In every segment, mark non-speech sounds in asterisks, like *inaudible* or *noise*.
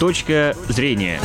Точка зрения.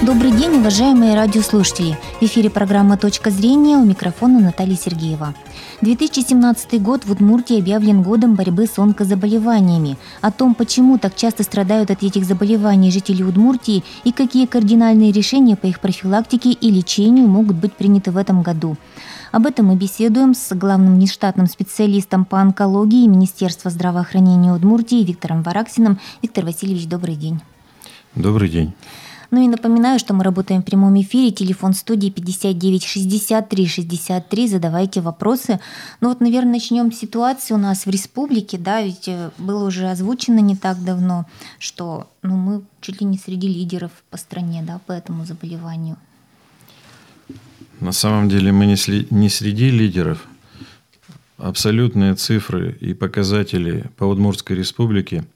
Добрый день, уважаемые радиослушатели. В эфире программа «Точка зрения» у микрофона Наталья Сергеева. 2017 год в Удмуртии объявлен годом борьбы с онкозаболеваниями. О том, почему так часто страдают от этих заболеваний жители Удмуртии и какие кардинальные решения по их профилактике и лечению могут быть приняты в этом году. Об этом мы беседуем с главным нештатным специалистом по онкологии Министерства здравоохранения Удмуртии Виктором Вараксиным. Виктор Васильевич, добрый день. Добрый день. Ну и напоминаю, что мы работаем в прямом эфире. Телефон студии 59 63 63. Задавайте вопросы. Ну вот, наверное, начнем с ситуации у нас в республике. Да, ведь э, было уже озвучено не так давно, что ну, мы чуть ли не среди лидеров по стране да, по этому заболеванию. На самом деле мы не, сли, не среди лидеров. Абсолютные цифры и показатели по Удмуртской республике –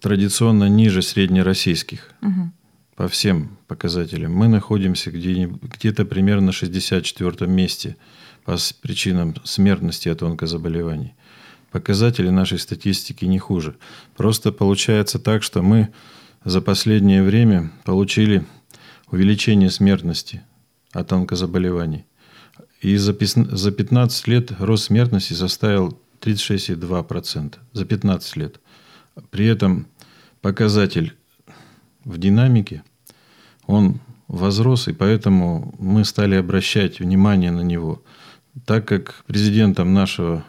традиционно ниже среднероссийских угу. по всем показателям. Мы находимся где- где-то примерно на 64 месте по причинам смертности от онкозаболеваний. Показатели нашей статистики не хуже. Просто получается так, что мы за последнее время получили увеличение смертности от онкозаболеваний. И за 15 лет рост смертности составил 36,2%. За 15 лет. При этом показатель в динамике, он возрос, и поэтому мы стали обращать внимание на него. Так как президентом нашего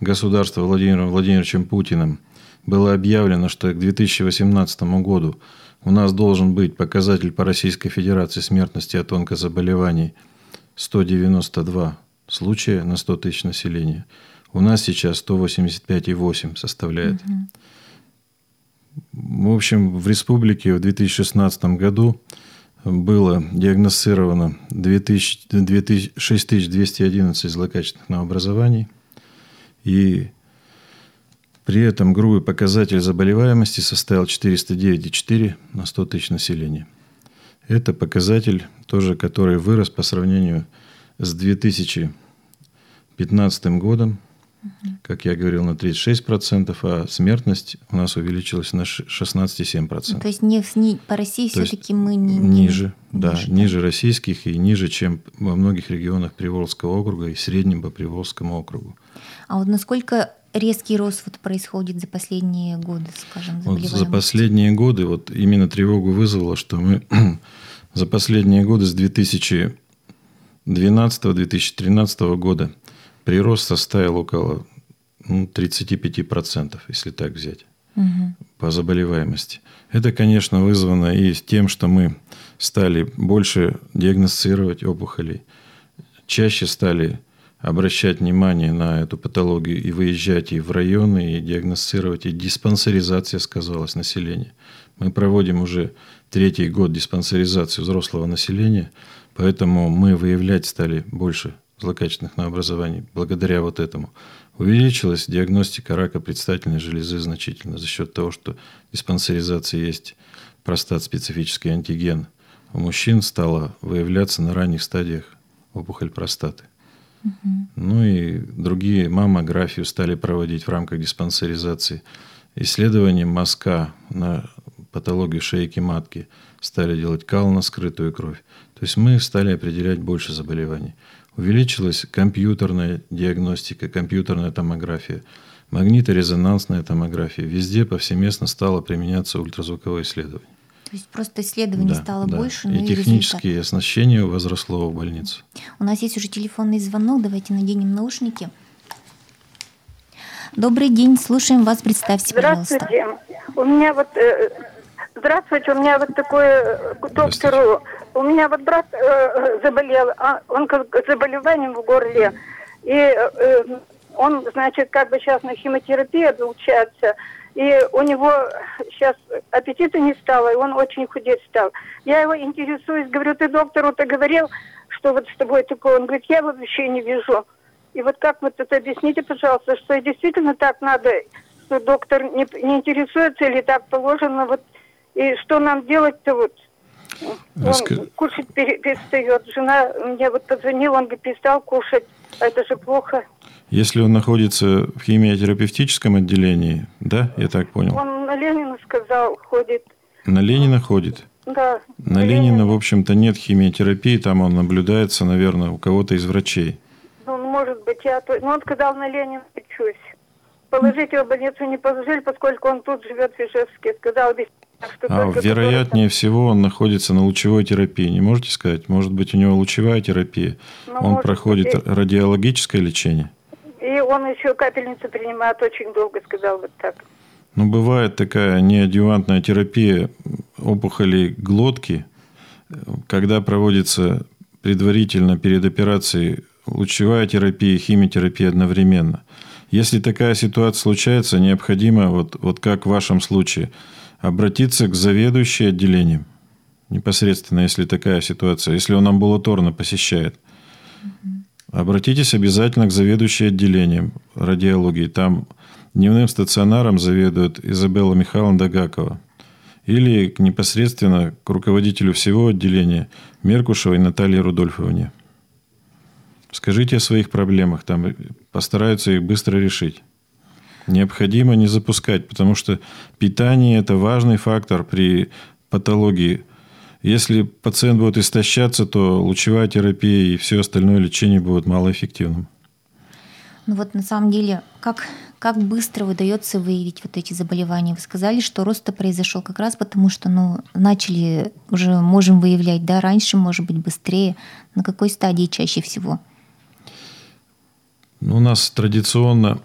государства Владимиром Владимировичем Путиным было объявлено, что к 2018 году у нас должен быть показатель по Российской Федерации смертности от онкозаболеваний 192 случая на 100 тысяч населения. У нас сейчас 185,8 составляет. Угу. В общем, в республике в 2016 году было диагностировано 2000, 2000, 6211 злокачественных новообразований. И при этом грубый показатель заболеваемости составил 409,4 на 100 тысяч населения. Это показатель тоже, который вырос по сравнению с 2015 годом, как я говорил, на 36%, а смертность у нас увеличилась на 16,7%. Ну, то есть не, не, по России все-таки мы не, ниже, не, да, ниже, ниже российских и ниже, чем во многих регионах Приволжского округа и среднем по Приволжскому округу. А вот насколько резкий рост вот происходит за последние годы, скажем, вот За последние годы вот именно тревогу вызвало, что мы *clears throat* за последние годы с 2012-2013 года прирост составил около ну, 35%, если так взять, угу. по заболеваемости. Это, конечно, вызвано и тем, что мы стали больше диагностировать опухолей, чаще стали обращать внимание на эту патологию и выезжать и в районы, и диагностировать, и диспансеризация сказалась населения. Мы проводим уже третий год диспансеризацию взрослого населения, поэтому мы выявлять стали больше злокачественных новообразований благодаря вот этому. Увеличилась диагностика рака предстательной железы значительно за счет того, что диспансеризация есть простат-специфический антиген. У мужчин стала выявляться на ранних стадиях опухоль простаты. Угу. Ну и другие маммографию стали проводить в рамках диспансеризации. Исследование мазка на патологию шейки матки стали делать кал на скрытую кровь. То есть мы стали определять больше заболеваний. Увеличилась компьютерная диагностика, компьютерная томография, магниторезонансная томография. Везде повсеместно стало применяться ультразвуковое исследование. То есть просто исследований да, стало да. больше. И, и технические результат. оснащения возросло в больнице. У нас есть уже телефонный звонок. Давайте наденем наушники. Добрый день, слушаем вас. Представьте, Здравствуйте. пожалуйста. У меня вот э, Здравствуйте, у меня вот такое э, доктору. У меня вот брат э, заболел, а он как заболеванием в горле. И э, он, значит, как бы сейчас на химиотерапии обучается. И у него сейчас аппетита не стало, и он очень худеть стал. Я его интересуюсь, говорю, ты доктору-то говорил, что вот с тобой такое? Он говорит, я вообще не вижу. И вот как вот это объясните, пожалуйста, что действительно так надо, что доктор не, не интересуется или так положено, вот и что нам делать-то вот? Он Раск... кушать перестает. Жена мне вот позвонила, он говорит, перестал кушать. Это же плохо. Если он находится в химиотерапевтическом отделении, Да, я так понял. Он на Ленина сказал, ходит. На Ленина ходит? Да. На Ленина, в общем-то, нет химиотерапии, там он наблюдается, наверное, у кого-то из врачей. Ну, может быть, я... Ну, он сказал, на Ленина лечусь. Положить его в больницу не положили, поскольку он тут живет в Ижевске. Сказал, что а, вероятнее всего он находится на лучевой терапии. Не можете сказать? Может быть, у него лучевая терапия? Ну, он проходит быть. радиологическое лечение? И он еще капельницу принимает очень долго, сказал вот так. Ну, бывает такая неадъювантная терапия опухолей глотки, когда проводится предварительно перед операцией лучевая терапия и химиотерапия одновременно. Если такая ситуация случается, необходимо, вот, вот как в вашем случае, обратиться к заведующей отделением. Непосредственно, если такая ситуация, если он амбулаторно посещает. Обратитесь обязательно к заведующей отделением радиологии. Там дневным стационаром заведует Изабелла Михайловна Дагакова. Или непосредственно к руководителю всего отделения Меркушевой Наталье Рудольфовне. Скажите о своих проблемах, там постараются их быстро решить. Необходимо не запускать, потому что питание – это важный фактор при патологии. Если пациент будет истощаться, то лучевая терапия и все остальное лечение будет малоэффективным. Ну вот на самом деле, как, как быстро удается выявить вот эти заболевания? Вы сказали, что рост произошел как раз потому, что ну, начали, уже можем выявлять, да, раньше, может быть, быстрее. На какой стадии чаще всего? Ну, у нас традиционно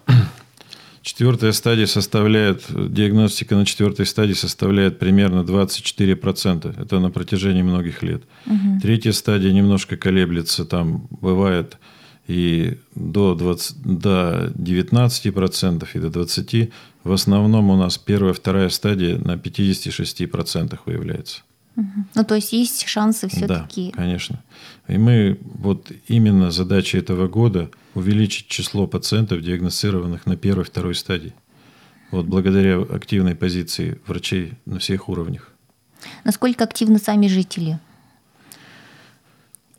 четвертая стадия составляет, диагностика на четвертой стадии составляет примерно 24%. Это на протяжении многих лет. Угу. Третья стадия немножко колеблется, там бывает и до, 20, до 19% и до 20%. В основном у нас первая, вторая стадия на 56% выявляется. Ну, то есть есть шансы все-таки. Да, конечно. И мы, вот именно задача этого года увеличить число пациентов, диагностированных на первой, второй стадии. Вот благодаря активной позиции врачей на всех уровнях. Насколько активны сами жители?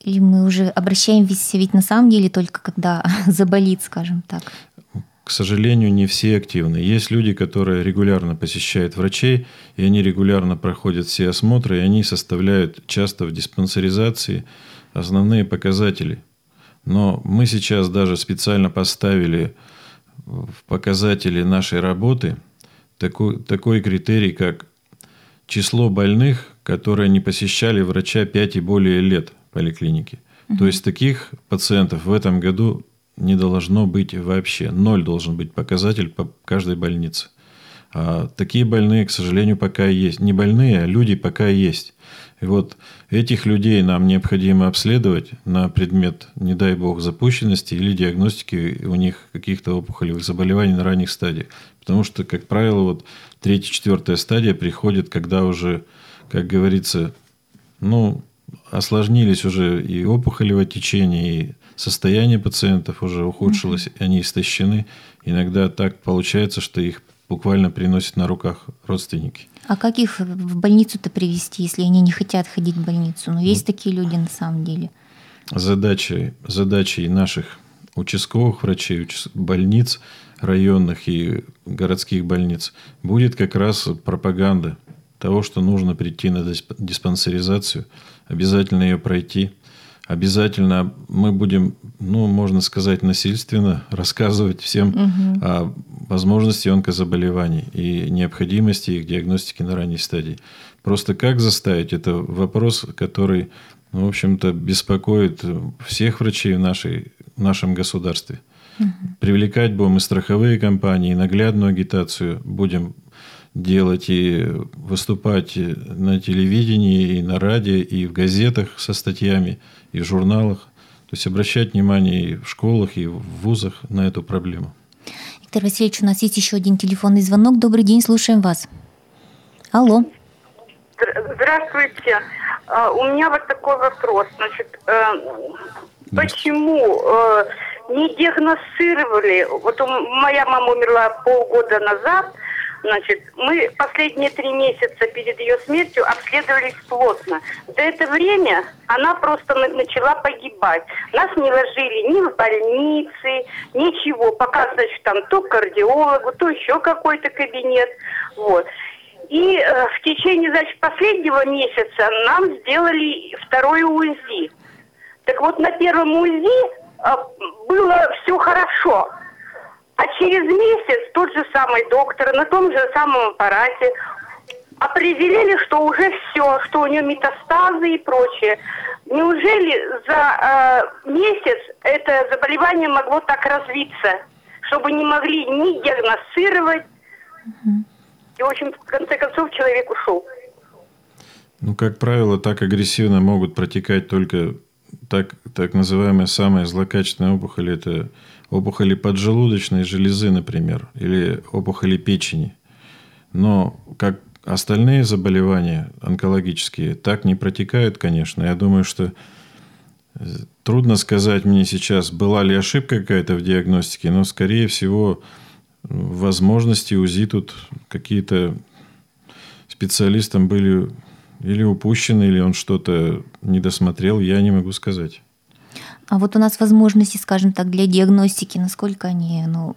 Или мы уже обращаемся ведь на самом деле только когда *laughs* заболит, скажем так? К сожалению, не все активны. Есть люди, которые регулярно посещают врачей, и они регулярно проходят все осмотры, и они составляют часто в диспансеризации основные показатели. Но мы сейчас даже специально поставили в показатели нашей работы такой, такой критерий, как число больных, которые не посещали врача 5 и более лет в поликлинике. Угу. То есть таких пациентов в этом году не должно быть вообще. Ноль должен быть показатель по каждой больнице. А такие больные, к сожалению, пока есть. Не больные, а люди пока есть. И вот этих людей нам необходимо обследовать на предмет, не дай бог, запущенности или диагностики у них каких-то опухолевых заболеваний на ранних стадиях. Потому что, как правило, вот третья, четвертая стадия приходит, когда уже, как говорится, ну, осложнились уже и опухолевое течение, и состояние пациентов уже ухудшилось, mm-hmm. они истощены. Иногда так получается, что их буквально приносят на руках родственники. А как их в больницу-то привести, если они не хотят ходить в больницу? Ну, есть ну, такие люди на самом деле. Задачей, задачей наших участковых врачей, больниц районных и городских больниц будет как раз пропаганда того, что нужно прийти на диспансеризацию, обязательно ее пройти – обязательно мы будем, ну, можно сказать, насильственно рассказывать всем угу. о возможности онкозаболеваний и необходимости их диагностики на ранней стадии. Просто как заставить? Это вопрос, который, ну, в общем-то, беспокоит всех врачей в, нашей, в нашем государстве. Угу. Привлекать будем и страховые компании, и наглядную агитацию будем делать и выступать на телевидении, и на радио, и в газетах со статьями, и в журналах. То есть обращать внимание и в школах, и в вузах на эту проблему. Виктор Васильевич, у нас есть еще один телефонный звонок. Добрый день, слушаем вас. Алло. Здравствуйте. А, у меня вот такой вопрос. Значит, э, почему э, не диагностировали? Вот моя мама умерла полгода назад – Значит, мы последние три месяца перед ее смертью обследовались плотно. За это время она просто начала погибать. Нас не ложили ни в больницы, ничего. Пока, значит, там то кардиологу, то еще какой-то кабинет. Вот. И э, в течение, значит, последнего месяца нам сделали второе УЗИ. Так вот, на первом УЗИ э, было все хорошо. А через месяц тот же самый доктор на том же самом аппарате определили, что уже все, что у нее метастазы и прочее. Неужели за э, месяц это заболевание могло так развиться, чтобы не могли ни диагностировать, и, в общем, в конце концов, человек ушел. Ну, как правило, так агрессивно могут протекать только так, так называемые самые злокачественные опухоли. Это опухоли поджелудочной железы, например, или опухоли печени. Но как остальные заболевания онкологические так не протекают, конечно. Я думаю, что э, трудно сказать мне сейчас, была ли ошибка какая-то в диагностике, но, скорее всего, возможности УЗИ тут какие-то специалистам были или упущены, или он что-то не досмотрел, я не могу сказать. А вот у нас возможности, скажем так, для диагностики, насколько они ну,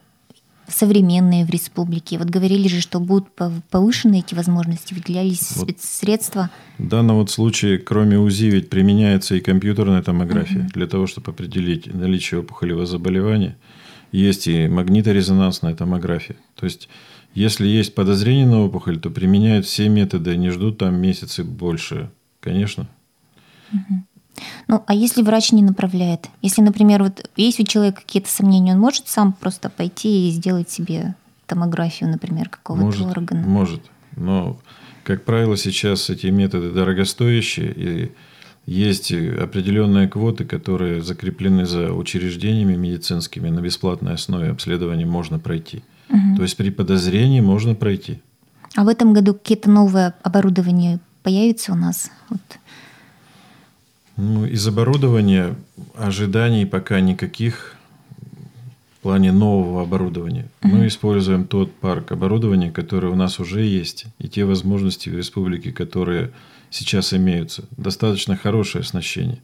современные в республике? Вот говорили же, что будут повышены эти возможности, выделялись вот спецсредства. В данном вот случае, кроме УЗИ, ведь применяется и компьютерная томография угу. для того, чтобы определить наличие опухолевого заболевания – есть и магниторезонансная томография. То есть, если есть подозрение на опухоль, то применяют все методы, не ждут там месяцы больше. Конечно. Ну, а если врач не направляет? Если, например, вот есть у человека какие-то сомнения, он может сам просто пойти и сделать себе томографию, например, какого-то может, органа? Может. Но, как правило, сейчас эти методы дорогостоящие, и есть определенные квоты, которые закреплены за учреждениями медицинскими на бесплатной основе обследования можно пройти. Угу. То есть при подозрении можно пройти. А в этом году какие-то новые оборудования появятся у нас? Вот. Ну, из оборудования ожиданий пока никаких в плане нового оборудования. Угу. Мы используем тот парк оборудования, который у нас уже есть, и те возможности в республике, которые сейчас имеются. Достаточно хорошее оснащение.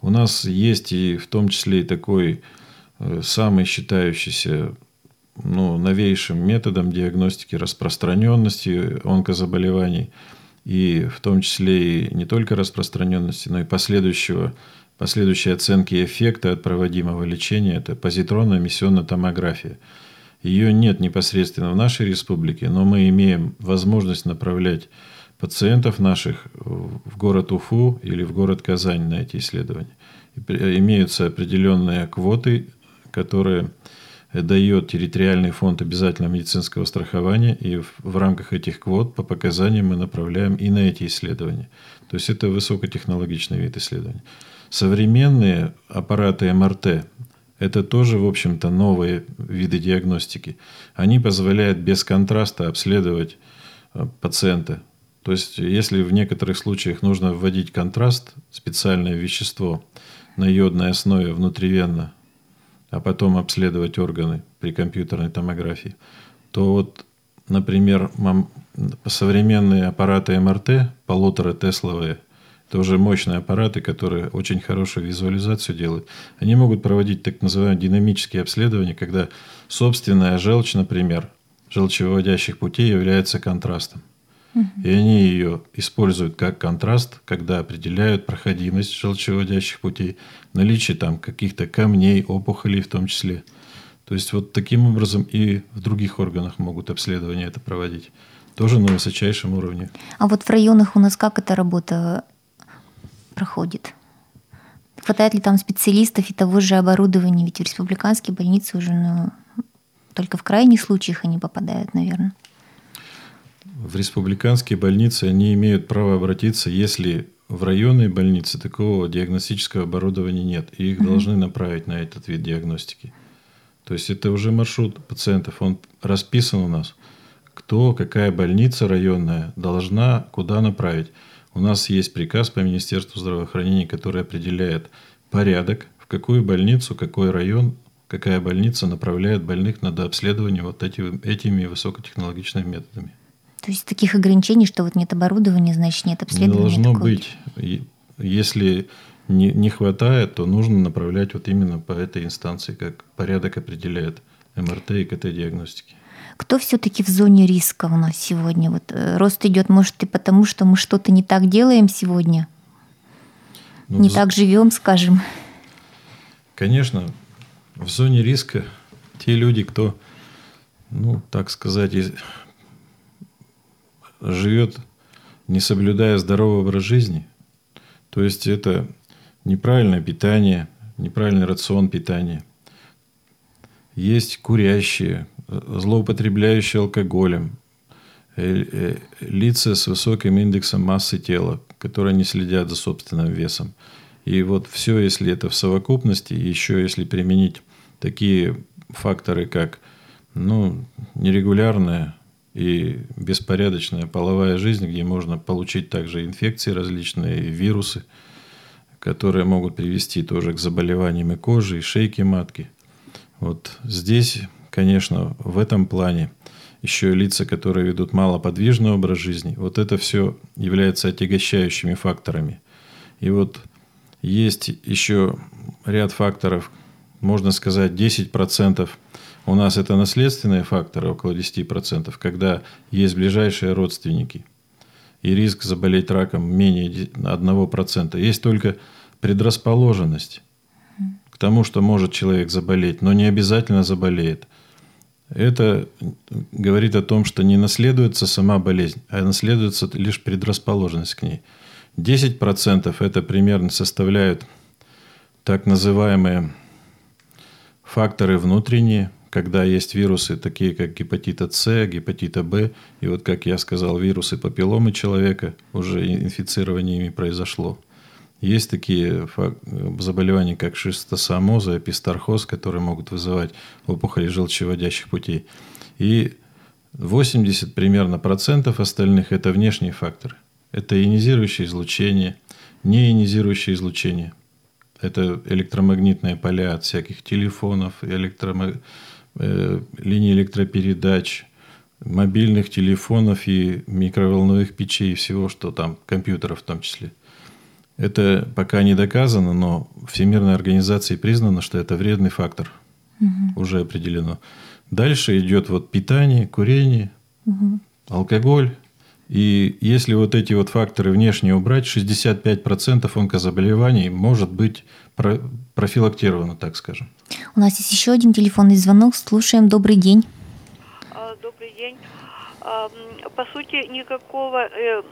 У нас есть и в том числе и такой э, самый считающийся ну, новейшим методом диагностики распространенности онкозаболеваний, и в том числе и не только распространенности, но и последующего, последующей оценки эффекта от проводимого лечения – это позитронная эмиссионная томография. Ее нет непосредственно в нашей республике, но мы имеем возможность направлять пациентов наших в город Уфу или в город Казань на эти исследования. Имеются определенные квоты, которые дает территориальный фонд обязательного медицинского страхования, и в, рамках этих квот по показаниям мы направляем и на эти исследования. То есть это высокотехнологичный вид исследований. Современные аппараты МРТ – это тоже, в общем-то, новые виды диагностики. Они позволяют без контраста обследовать э, пациента то есть, если в некоторых случаях нужно вводить контраст, специальное вещество на йодной основе внутривенно, а потом обследовать органы при компьютерной томографии, то вот, например, современные аппараты МРТ, полутора Тесловые, это уже мощные аппараты, которые очень хорошую визуализацию делают. Они могут проводить так называемые динамические обследования, когда собственная желчь, например, желчевыводящих путей является контрастом. И они ее используют как контраст, когда определяют проходимость желчевыводящих путей, наличие там каких-то камней, опухолей в том числе. То есть вот таким образом и в других органах могут обследование это проводить. Тоже на высочайшем уровне. А вот в районах у нас как эта работа проходит? Хватает ли там специалистов и того же оборудования? Ведь в республиканские больницы уже ну, только в крайних случаях они попадают, наверное в республиканские больницы они имеют право обратиться, если в районной больнице такого диагностического оборудования нет, и их mm должны направить на этот вид диагностики. То есть это уже маршрут пациентов, он расписан у нас. Кто, какая больница районная должна куда направить. У нас есть приказ по Министерству здравоохранения, который определяет порядок, в какую больницу, какой район какая больница направляет больных на дообследование вот эти, этими высокотехнологичными методами. То есть таких ограничений, что вот нет оборудования, значит нет обследования? Не должно быть. Если не, не хватает, то нужно направлять вот именно по этой инстанции, как порядок определяет МРТ и КТ-диагностики. Кто все-таки в зоне риска у нас сегодня? Вот э, рост идет, может, и потому, что мы что-то не так делаем сегодня? Ну, не в... так живем, скажем. Конечно, в зоне риска те люди, кто, ну, так сказать, живет, не соблюдая здоровый образ жизни. То есть это неправильное питание, неправильный рацион питания. Есть курящие, злоупотребляющие алкоголем, э, э, лица с высоким индексом массы тела, которые не следят за собственным весом. И вот все, если это в совокупности, еще если применить такие факторы, как ну, нерегулярная и беспорядочная половая жизнь, где можно получить также инфекции различные, вирусы, которые могут привести тоже к заболеваниям и кожи, и шейки матки. Вот здесь, конечно, в этом плане еще и лица, которые ведут малоподвижный образ жизни, вот это все является отягощающими факторами. И вот есть еще ряд факторов, можно сказать, 10% у нас это наследственные факторы, около 10%, когда есть ближайшие родственники. И риск заболеть раком менее 1%. Есть только предрасположенность к тому, что может человек заболеть, но не обязательно заболеет. Это говорит о том, что не наследуется сама болезнь, а наследуется лишь предрасположенность к ней. 10% это примерно составляют так называемые факторы внутренние, когда есть вирусы, такие как гепатита С, гепатита Б, и вот, как я сказал, вирусы папилломы человека, уже инфицирование ими произошло. Есть такие заболевания, как шистосомоза, эпистархоз, которые могут вызывать опухоли желчеводящих путей. И 80 примерно процентов остальных – это внешние факторы. Это ионизирующее излучение, неионизирующее излучение. Это электромагнитные поля от всяких телефонов, электромагнитных Э, линий электропередач, мобильных телефонов и микроволновых печей, и всего, что там, компьютеров в том числе. Это пока не доказано, но Всемирной организацией признано, что это вредный фактор. Угу. Уже определено. Дальше идет вот питание, курение, угу. алкоголь. И если вот эти вот факторы внешне убрать, 65% онкозаболеваний может быть профилактировано, так скажем. У нас есть еще один телефонный звонок. Слушаем. Добрый день. А, добрый день. А, по сути, никакого, э,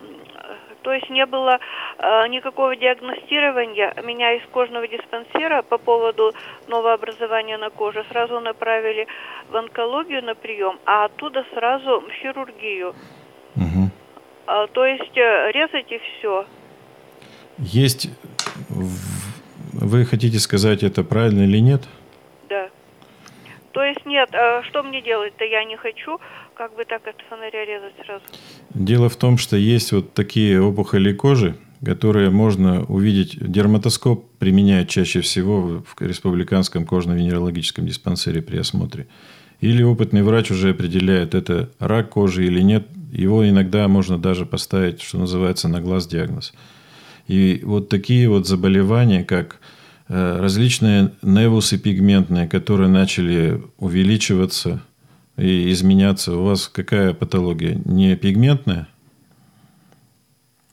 то есть не было а, никакого диагностирования. Меня из кожного диспансера по поводу новообразования на коже сразу направили в онкологию на прием, а оттуда сразу в хирургию. Угу. То есть э, резать и все. Есть вы хотите сказать, это правильно или нет? Да. То есть нет, а что мне делать-то? Я не хочу как бы так от фонаря резать сразу. Дело в том, что есть вот такие опухоли кожи, которые можно увидеть. Дерматоскоп применяют чаще всего в республиканском кожно-венерологическом диспансере при осмотре. Или опытный врач уже определяет, это рак кожи или нет. Его иногда можно даже поставить, что называется, на глаз диагноз. И вот такие вот заболевания, как э, различные невусы пигментные, которые начали увеличиваться и изменяться. У вас какая патология? Не пигментная?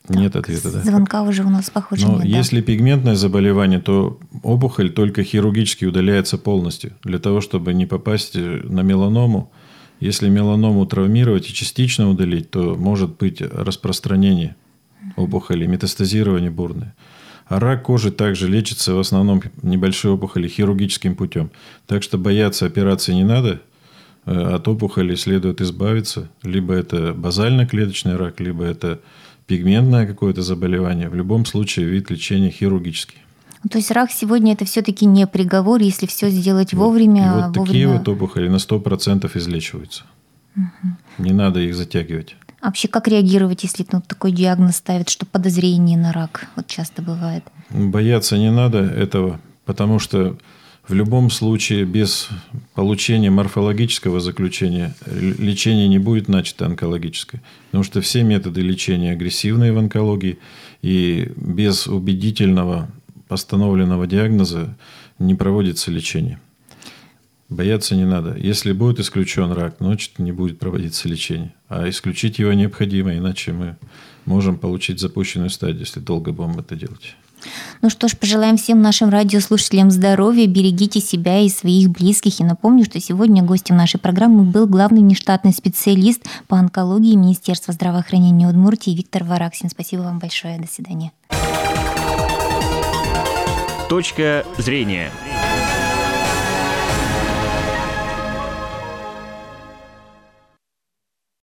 Нет ответа, да? Звонка уже у нас, похоже, Но нет. Если да? пигментное заболевание, то опухоль только хирургически удаляется полностью. Для того, чтобы не попасть на меланому. Если меланому травмировать и частично удалить, то может быть распространение опухоли, метастазирование бурное. А рак кожи также лечится в основном небольшой опухоли хирургическим путем. Так что бояться операции не надо. Э, от опухоли следует избавиться. Либо это базально-клеточный рак, либо это пигментное какое-то заболевание. В любом случае вид лечения хирургический. То есть рак сегодня это все-таки не приговор, если все сделать вовремя. И вот вовремя... такие вот опухоли на 100% излечиваются. Угу. Не надо их затягивать. А вообще, как реагировать, если ну, такой диагноз ставят, что подозрение на рак? Вот часто бывает. Бояться не надо этого, потому что В любом случае, без получения морфологического заключения лечение не будет начато онкологическое. Потому что все методы лечения агрессивные в онкологии, и без убедительного постановленного диагноза не проводится лечение. Бояться не надо. Если будет исключен рак, значит не будет проводиться лечение. А исключить его необходимо, иначе мы можем получить запущенную стадию, если долго будем это делать. Ну что ж, пожелаем всем нашим радиослушателям здоровья, берегите себя и своих близких. И напомню, что сегодня гостем нашей программы был главный внештатный специалист по онкологии Министерства здравоохранения Удмуртии Виктор Вараксин. Спасибо вам большое. До свидания. Точка зрения.